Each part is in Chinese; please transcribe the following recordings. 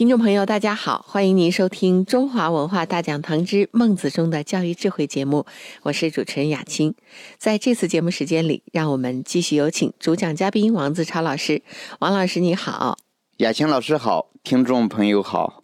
听众朋友，大家好，欢迎您收听中华文化大讲堂之孟子中的教育智慧节目，我是主持人雅青。在这次节目时间里，让我们继续有请主讲嘉宾王自超老师。王老师你好，雅青老师好，听众朋友好。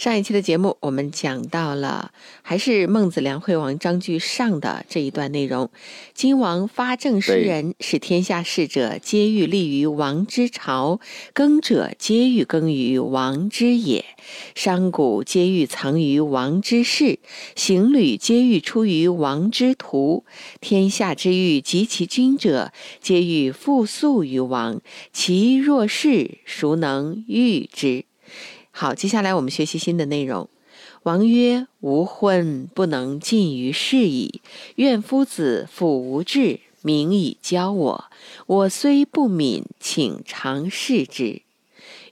上一期的节目，我们讲到了还是孟子梁惠王章句上的这一段内容。今王发政施人，使天下士者皆欲立于王之朝，耕者皆欲耕于王之野，商贾皆欲藏于王之室，行旅皆欲出于王之途。天下之欲及其君者，皆欲复速于王。其若是，孰能御之？好，接下来我们学习新的内容。王曰：“吾婚不能尽于事矣。愿夫子辅吾志，明以教我。我虽不敏，请尝试之。”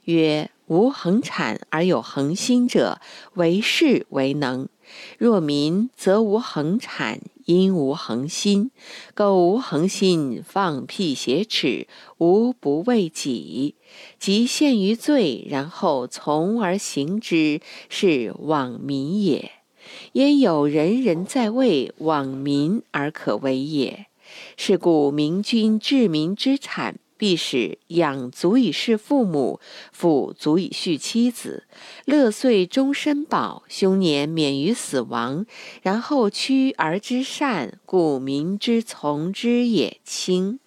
曰：“无恒产而有恒心者，为士为能。若民，则无恒产。”因无恒心，苟无恒心，放屁挟耻，无不为己。即陷于罪，然后从而行之，是罔民也。焉有人人在位，罔民而可为也？是故明君治民之产。必使养足以事父母，父足以续妻子，乐岁终身保，凶年免于死亡。然后屈而之善，故民之从之也轻。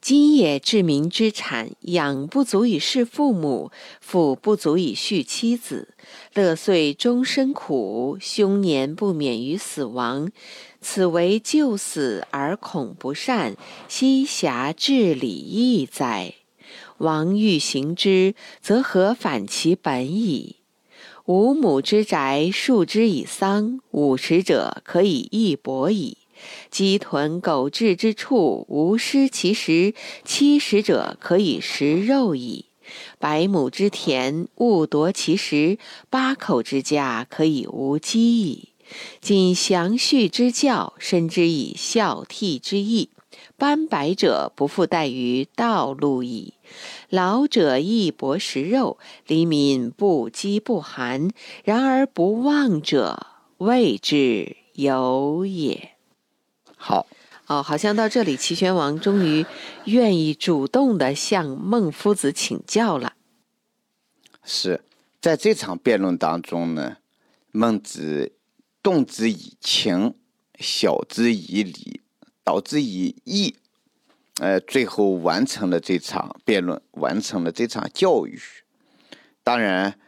今也治民之产，养不足以事父母，父不足以续妻子，乐岁终身苦，凶年不免于死亡。此为救死而恐不善，奚暇治礼义哉？王欲行之，则何反其本矣？五亩之宅，树之以桑，五十者可以义薄矣。鸡豚狗彘之处，无失其食；七十者可以食肉矣。百亩之田，勿夺其食；八口之家，可以无饥矣。谨详叙之教，深之以孝悌之义。斑白者不复待于道路矣。老者亦薄食肉，黎民不饥不寒。然而不忘者，谓之有也。好，哦，好像到这里，齐宣王终于愿意主动的向孟夫子请教了。是在这场辩论当中呢，孟子。动之以情，晓之以理，导之以义，呃，最后完成了这场辩论，完成了这场教育。当然，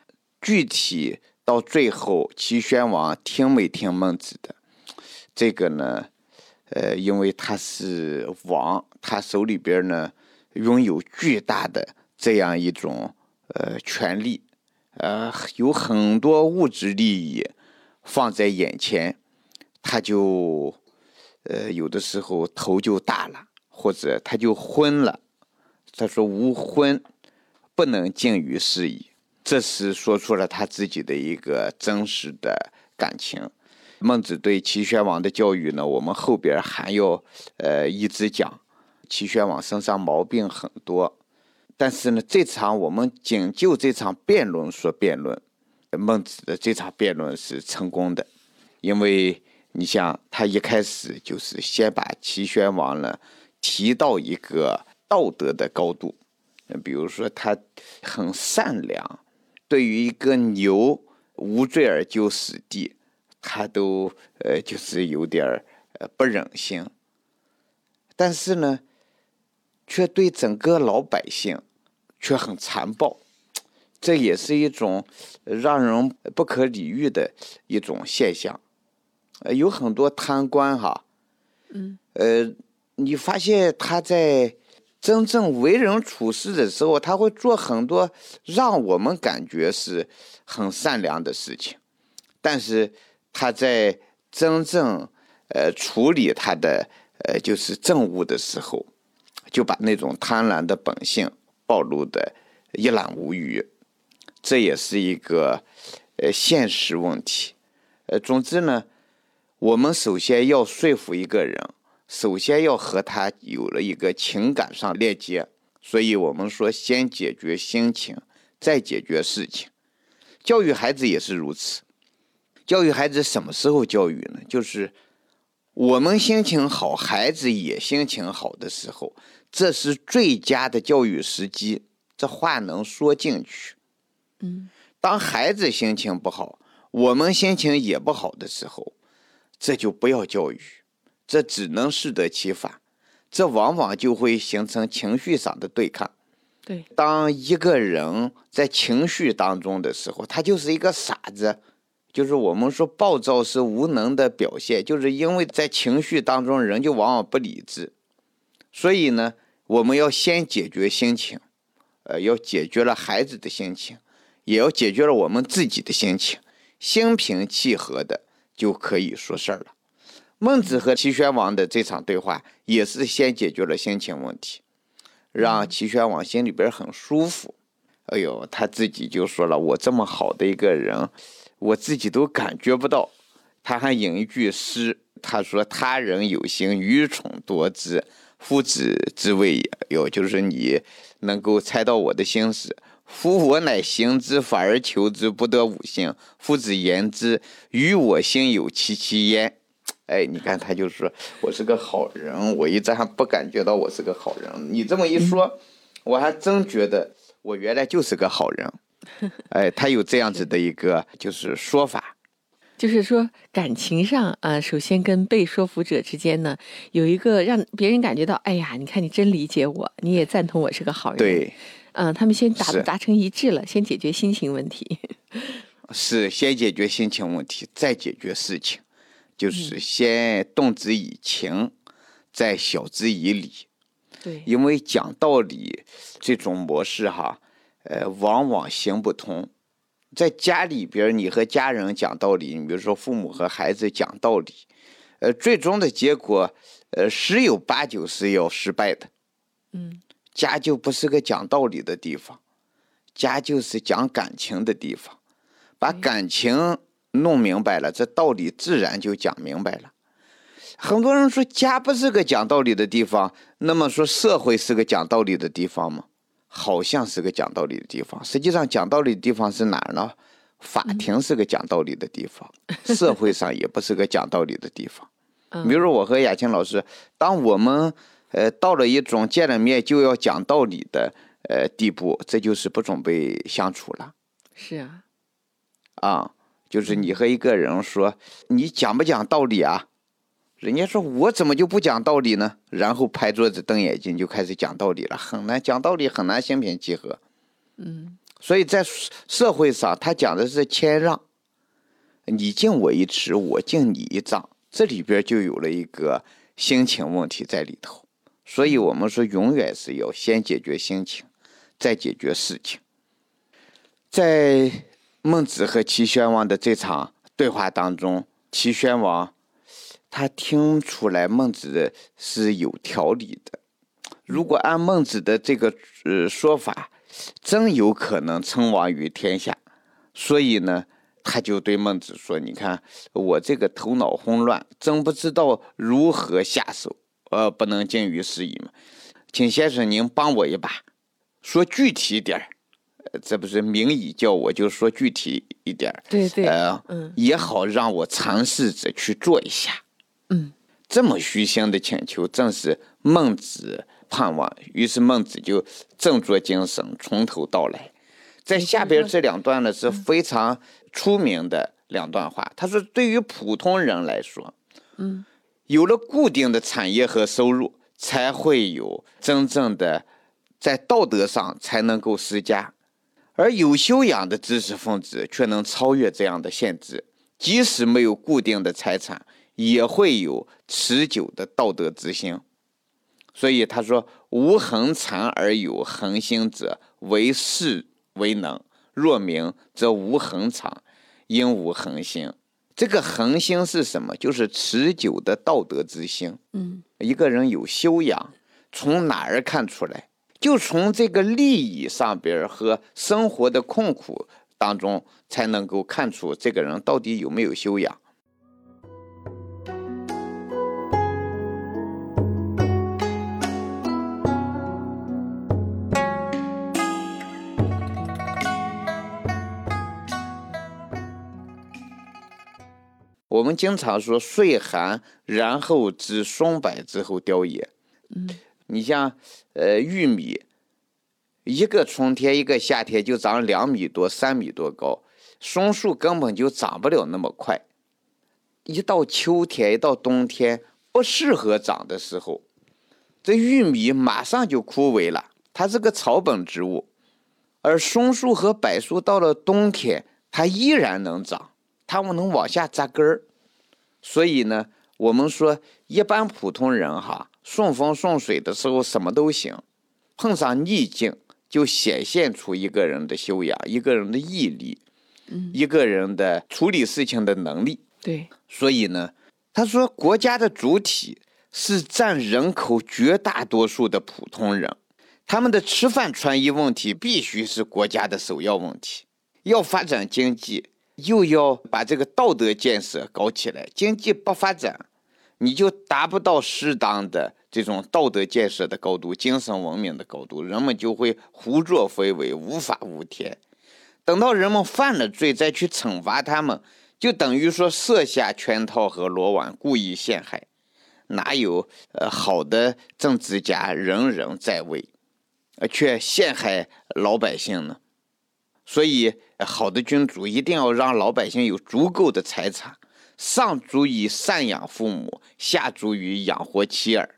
具体到最后，齐宣王听没听孟子的，这个呢，呃，因为他是王，他手里边呢拥有巨大的这样一种呃权利，呃，有很多物质利益。放在眼前，他就，呃，有的时候头就大了，或者他就昏了。他说：“无昏，不能尽于事矣。”这是说出了他自己的一个真实的感情。孟子对齐宣王的教育呢，我们后边还要呃一直讲。齐宣王身上毛病很多，但是呢，这场我们仅就这场辩论说辩论。孟子的这场辩论是成功的，因为你像他一开始就是先把齐宣王呢提到一个道德的高度，比如说他很善良，对于一个牛无罪而就死地，他都呃就是有点呃不忍心，但是呢，却对整个老百姓却很残暴。这也是一种让人不可理喻的一种现象，呃，有很多贪官哈，嗯，呃，你发现他在真正为人处事的时候，他会做很多让我们感觉是很善良的事情，但是他在真正呃处理他的呃就是政务的时候，就把那种贪婪的本性暴露的一览无余，这也是一个呃现实问题。呃，总之呢，我们首先要说服一个人，首先要和他有了一个情感上链接，所以我们说先解决心情，再解决事情。教育孩子也是如此。教育孩子什么时候教育呢？就是我们心情好，孩子也心情好的时候，这是最佳的教育时机。这话能说进去。嗯，当孩子心情不好，我们心情也不好的时候，这就不要教育，这只能适得其反。这往往就会形成情绪上的对抗。对，当一个人在情绪当中的时候，他就是一个傻子。就是我们说暴躁是无能的表现，就是因为在情绪当中，人就往往不理智。所以呢，我们要先解决心情，呃，要解决了孩子的心情，也要解决了我们自己的心情，心平气和的就可以说事儿了。孟子和齐宣王的这场对话，也是先解决了心情问题，让齐宣王心里边很舒服。哎呦，他自己就说了：“我这么好的一个人。”我自己都感觉不到，他还引一句诗，他说：“他人有心，愚蠢多知，夫子之谓也。”哟，就是你能够猜到我的心思。夫我乃行之，反而求之不得五心。夫子言之，与我心有戚戚焉。哎，你看，他就说我是个好人，我一直还不感觉到我是个好人。你这么一说，我还真觉得我原来就是个好人。哎，他有这样子的一个就是说法，就是说感情上啊，首先跟被说服者之间呢，有一个让别人感觉到，哎呀，你看你真理解我，你也赞同我是个好人。对，嗯，他们先达达成一致了，先解决心情问题。是先解决心情问题，再解决事情，就是先动之以情，再晓之以理。对，因为讲道理这种模式哈。呃，往往行不通。在家里边，你和家人讲道理，你比如说父母和孩子讲道理，呃，最终的结果，呃，十有八九是要失败的。嗯，家就不是个讲道理的地方，家就是讲感情的地方。把感情弄明白了，这道理自然就讲明白了。很多人说家不是个讲道理的地方，那么说社会是个讲道理的地方吗？好像是个讲道理的地方，实际上讲道理的地方是哪儿呢？法庭是个讲道理的地方，社会上也不是个讲道理的地方。比如我和雅琴老师，当我们呃到了一种见了面就要讲道理的呃地步，这就是不准备相处了。是啊，啊，就是你和一个人说，你讲不讲道理啊？人家说我怎么就不讲道理呢？然后拍桌子瞪眼睛就开始讲道理了，很难讲道理，很难心平气和。嗯，所以在社会上，他讲的是谦让，你敬我一尺，我敬你一丈，这里边就有了一个心情问题在里头。所以我们说，永远是要先解决心情，再解决事情。在孟子和齐宣王的这场对话当中，齐宣王。他听出来孟子是有条理的，如果按孟子的这个呃说法，真有可能称王于天下。所以呢，他就对孟子说：“你看我这个头脑混乱，真不知道如何下手，呃，不能尽于事宜嘛，请先生您帮我一把，说具体点儿。这不是明以教，我就说具体一点儿，对对，呃，嗯，也好让我尝试着去做一下。”嗯，这么虚心的请求，正是孟子盼望。于是孟子就振作精神，从头到来。在下边这两段呢，是非常出名的两段话。他说：“对于普通人来说，嗯，有了固定的产业和收入，才会有真正的在道德上才能够施加。而有修养的知识分子却能超越这样的限制，即使没有固定的财产。”也会有持久的道德之心，所以他说：“无恒产而有恒心者，为士为能；若明则无恒产，应无恒心。”这个恒心是什么？就是持久的道德之心。嗯，一个人有修养，从哪儿看出来？就从这个利益上边和生活的困苦当中，才能够看出这个人到底有没有修养。我们经常说“岁寒然后知松柏之后凋也”。嗯，你像，呃，玉米，一个春天一个夏天就长两米多、三米多高，松树根本就长不了那么快。一到秋天，一到冬天不适合长的时候，这玉米马上就枯萎了。它是个草本植物，而松树和柏树到了冬天，它依然能长。它们能往下扎根儿，所以呢，我们说一般普通人哈，顺风顺水的时候什么都行，碰上逆境就显现出一个人的修养、一个人的毅力，嗯，一个人的处理事情的能力。对，所以呢，他说国家的主体是占人口绝大多数的普通人，他们的吃饭穿衣问题必须是国家的首要问题，要发展经济。又要把这个道德建设搞起来，经济不发展，你就达不到适当的这种道德建设的高度、精神文明的高度，人们就会胡作非为、无法无天。等到人们犯了罪，再去惩罚他们，就等于说设下圈套和罗网，故意陷害。哪有呃好的政治家人人在位，呃却陷害老百姓呢？所以，好的君主一定要让老百姓有足够的财产，上足以赡养父母，下足以养活妻儿。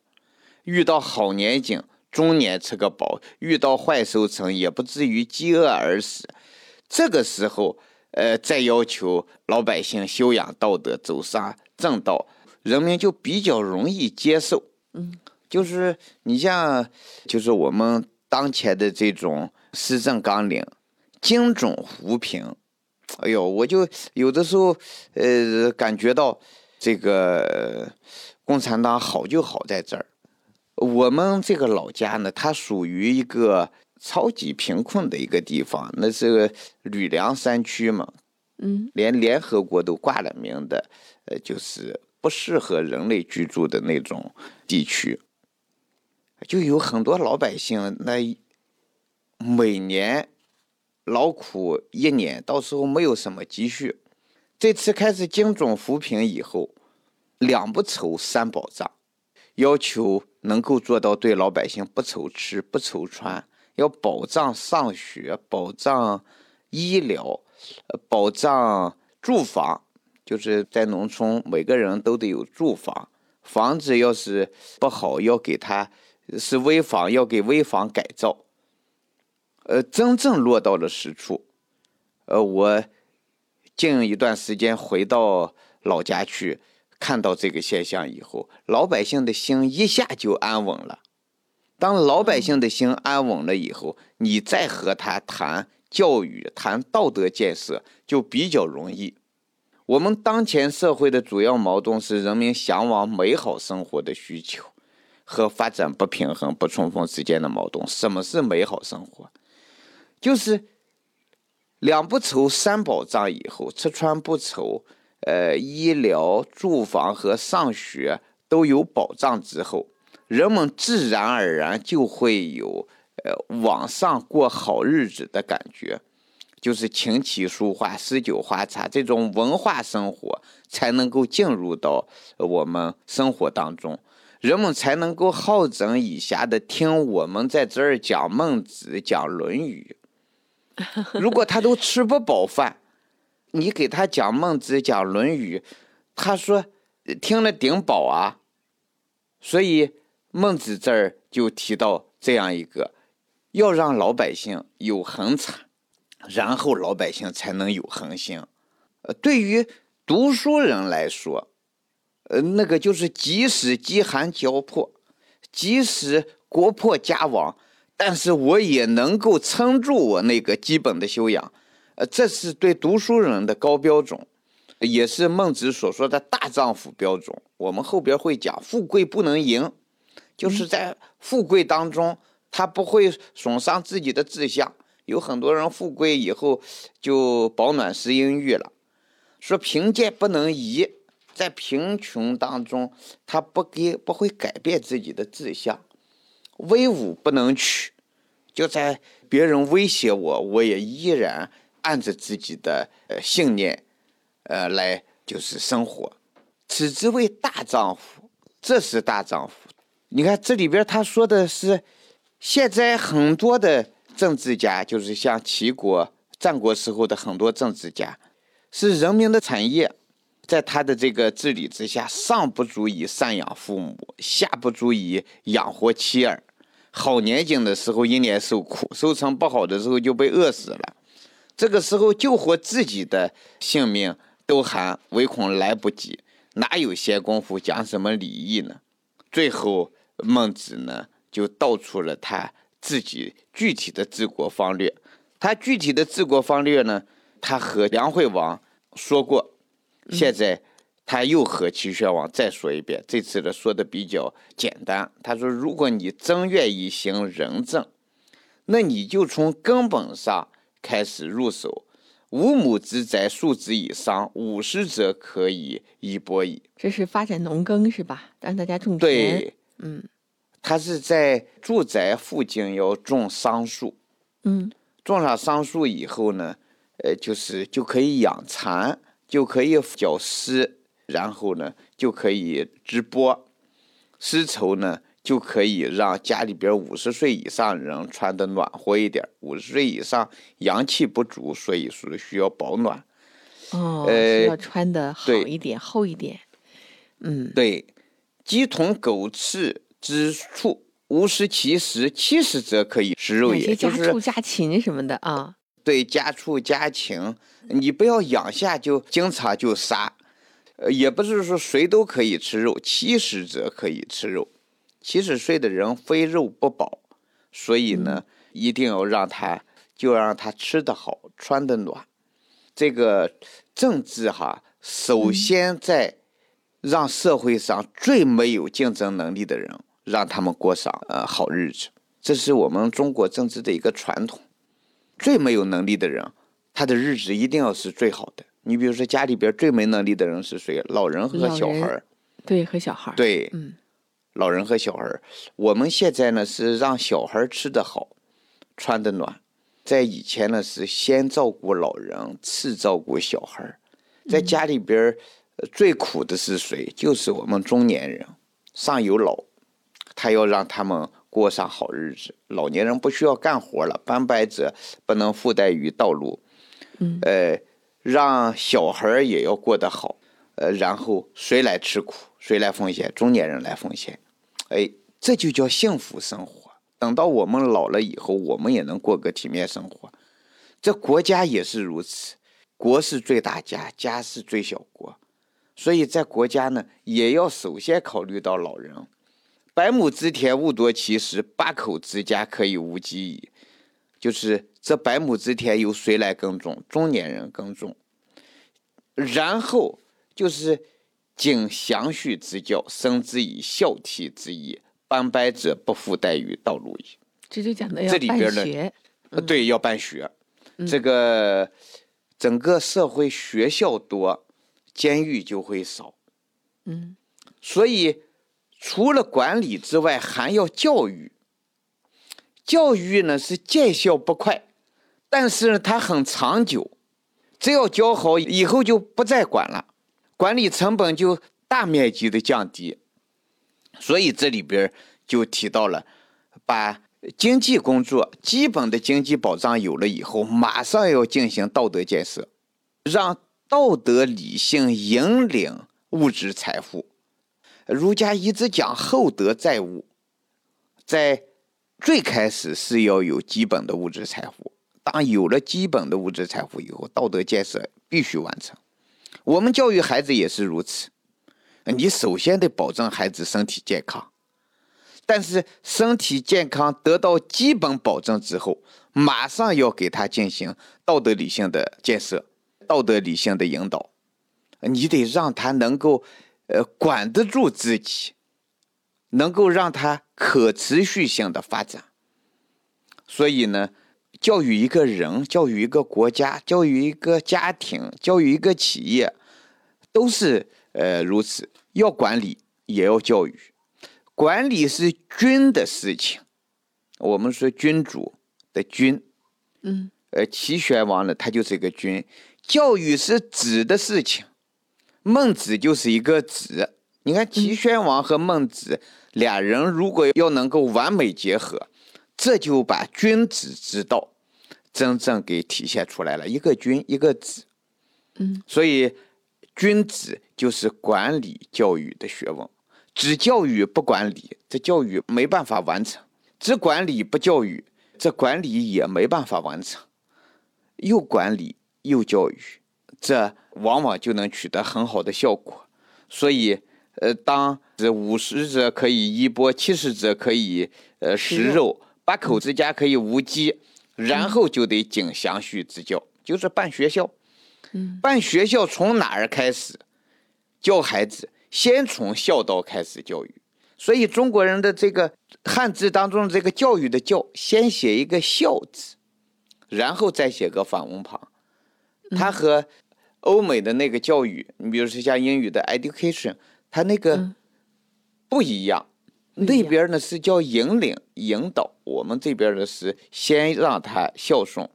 遇到好年景，中年吃个饱；遇到坏收成，也不至于饥饿而死。这个时候，呃，再要求老百姓修养道德，走上正道，人民就比较容易接受。嗯，就是你像，就是我们当前的这种施政纲领。精准扶贫，哎呦，我就有的时候，呃，感觉到这个共产党好就好在这儿。我们这个老家呢，它属于一个超级贫困的一个地方，那是个吕梁山区嘛，嗯，连联合国都挂了名的，呃，就是不适合人类居住的那种地区，就有很多老百姓，那每年。劳苦一年，到时候没有什么积蓄。这次开始精准扶贫以后，两不愁三保障，要求能够做到对老百姓不愁吃不愁穿，要保障上学，保障医疗，保障住房，就是在农村每个人都得有住房，房子要是不好，要给他是危房，要给危房改造。呃，真正落到了实处。呃，我近一段时间回到老家去，看到这个现象以后，老百姓的心一下就安稳了。当老百姓的心安稳了以后，你再和他谈教育、谈道德建设就比较容易。我们当前社会的主要矛盾是人民向往美好生活的需求和发展不平衡、不充分之间的矛盾。什么是美好生活？就是两不愁三保障以后，吃穿不愁，呃，医疗、住房和上学都有保障之后，人们自然而然就会有呃往上过好日子的感觉。就是琴棋书画、诗酒花茶这种文化生活才能够进入到我们生活当中，人们才能够好整以暇的听我们在这儿讲孟子、讲论语。如果他都吃不饱饭，你给他讲孟子、讲论语，他说听了顶饱啊。所以孟子这儿就提到这样一个，要让老百姓有恒产，然后老百姓才能有恒心。呃，对于读书人来说，呃，那个就是即使饥寒交迫，即使国破家亡。但是我也能够撑住我那个基本的修养，呃，这是对读书人的高标准，也是孟子所说的大丈夫标准。我们后边会讲，富贵不能淫，就是在富贵当中，他不会损伤自己的志向。有很多人富贵以后就饱暖思淫欲了。说贫贱不能移，在贫穷当中，他不给不会改变自己的志向。威武不能屈，就在别人威胁我，我也依然按着自己的呃信念，呃来就是生活。此之谓大丈夫，这是大丈夫。你看这里边他说的是，现在很多的政治家，就是像齐国、战国时候的很多政治家，是人民的产业，在他的这个治理之下，上不足以赡养父母，下不足以养活妻儿。好年景的时候，一年受苦；收成不好的时候，就被饿死了。这个时候救活自己的性命都还唯恐来不及，哪有闲工夫讲什么礼义呢？最后。孟子呢，就道出了他自己具体的治国方略。他具体的治国方略呢，他和梁惠王说过，现在他又和齐宣王再说一遍。这次的，说的比较简单。他说：“如果你真愿意行仁政，那你就从根本上开始入手。五亩之宅，数之以桑，五十者可以一播矣。”这是发展农耕是吧？让大家种田。对。嗯，他是在住宅附近要种桑树，嗯，种上桑树以后呢，呃，就是就可以养蚕，就可以绞丝，然后呢就可以织波，丝绸呢就可以让家里边五十岁以上人穿的暖和一点。五十岁以上阳气不足，所以说需要保暖。哦，需要穿的好一点，厚一点。嗯，对。鸡同狗翅之处，无食其食，七十则可以食肉也。就是家畜家禽什么的啊。对，家畜家禽，你不要养下就经常就杀，呃，也不是说谁都可以吃肉，七十者可以吃肉。七十岁的人非肉不饱，所以呢，一定要让他就让他吃得好，穿得暖。这个政治哈，首先在。让社会上最没有竞争能力的人，让他们过上呃好日子，这是我们中国政治的一个传统。最没有能力的人，他的日子一定要是最好的。你比如说家里边最没能力的人是谁？老人和小孩儿。对，和小孩儿。对，嗯，老人和小孩儿。我们现在呢是让小孩吃得好，穿得暖。在以前呢是先照顾老人，次照顾小孩儿，在家里边。最苦的是谁？就是我们中年人，上有老，他要让他们过上好日子。老年人不需要干活了，斑白者不能附带于道路。嗯，呃，让小孩也要过得好。呃，然后谁来吃苦？谁来奉献？中年人来奉献。哎，这就叫幸福生活。等到我们老了以后，我们也能过个体面生活。这国家也是如此，国是最大家，家是最小国。所以在国家呢，也要首先考虑到老人。百亩之田，勿夺其食；八口之家，可以无饥矣。就是这百亩之田由谁来耕种？中年人耕种。然后就是谨详序之教，生之以孝悌之义，斑白者不复待于道路矣。这就讲的要办学。对，要办学。这个整个社会学校多。监狱就会少，嗯，所以除了管理之外，还要教育。教育呢是见效不快，但是它很长久。只要教好，以后就不再管了，管理成本就大面积的降低。所以这里边就提到了，把经济工作基本的经济保障有了以后，马上要进行道德建设，让。道德理性引领物质财富，儒家一直讲厚德载物，在最开始是要有基本的物质财富。当有了基本的物质财富以后，道德建设必须完成。我们教育孩子也是如此，你首先得保证孩子身体健康，但是身体健康得到基本保证之后，马上要给他进行道德理性的建设。道德理性的引导，你得让他能够，呃，管得住自己，能够让它可持续性的发展。所以呢，教育一个人，教育一个国家，教育一个家庭，教育一个企业，都是呃如此。要管理，也要教育。管理是君的事情，我们说君主的君，嗯，呃，齐宣王呢，他就是一个君。教育是子的事情，孟子就是一个子。你看齐宣王和孟子俩人，如果要能够完美结合，这就把君子之道真正给体现出来了。一个君，一个子，嗯，所以君子就是管理教育的学问。只教育不管理，这教育没办法完成；只管理不教育，这管理也没办法完成。又管理又教育，这往往就能取得很好的效果。所以，呃，当这五十者可以衣钵，七十者可以呃食肉，八口之家可以无饥，然后就得经详序之教，就是办学校。嗯，办学校从哪儿开始？教孩子。先从孝道开始教育，所以中国人的这个汉字当中这个教育的教，先写一个孝字，然后再写个反文旁。它和欧美的那个教育，你比如说像英语的 education，它那个不一样。那边呢是叫引领、引导，我们这边的是先让他孝顺。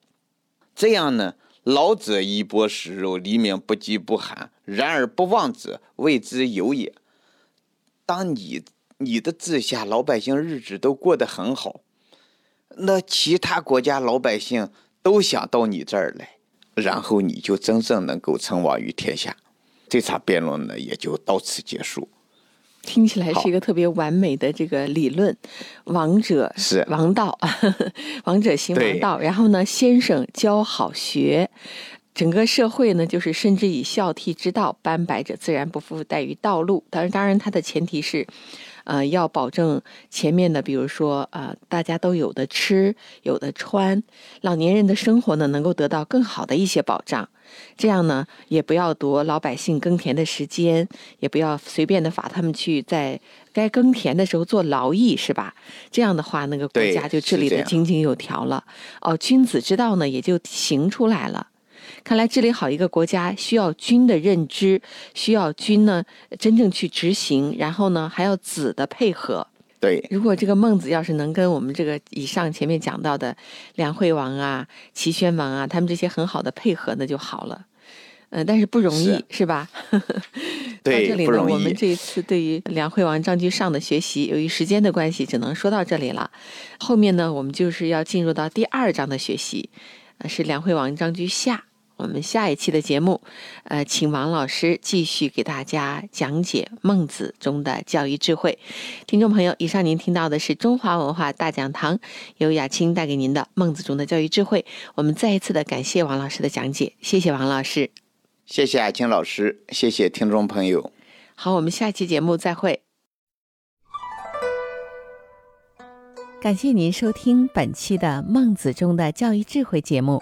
这样呢，老者衣钵食肉，黎民不饥不寒。然而不忘者，谓之有也。当你你的治下老百姓日子都过得很好，那其他国家老百姓都想到你这儿来，然后你就真正能够称王于天下。这场辩论呢，也就到此结束。听起来是一个特别完美的这个理论，王者是王道，王者行王道。然后呢，先生教好学。整个社会呢，就是甚至以孝悌之道，斑白者自然不负待于道路。当然，当然，它的前提是，呃，要保证前面的，比如说，呃，大家都有的吃，有的穿，老年人的生活呢，能够得到更好的一些保障。这样呢，也不要夺老百姓耕田的时间，也不要随便的罚他们去在该耕田的时候做劳役，是吧？这样的话，那个国家就治理的井井有条了。哦，君子之道呢，也就行出来了。看来治理好一个国家，需要君的认知，需要君呢真正去执行，然后呢还要子的配合。对，如果这个孟子要是能跟我们这个以上前面讲到的梁惠王啊、齐宣王啊，他们这些很好的配合，那就好了。嗯，但是不容易，是吧？对，到这里呢，我们这一次对于梁惠王张居上的学习，由于时间的关系，只能说到这里了。后面呢，我们就是要进入到第二章的学习，是梁惠王张居下。我们下一期的节目，呃，请王老师继续给大家讲解孟子中的教育智慧。听众朋友，以上您听到的是中华文化大讲堂由雅青带给您的孟子中的教育智慧。我们再一次的感谢王老师的讲解，谢谢王老师，谢谢雅青老师，谢谢听众朋友。好，我们下期节目再会。感谢您收听本期的孟子中的教育智慧节目。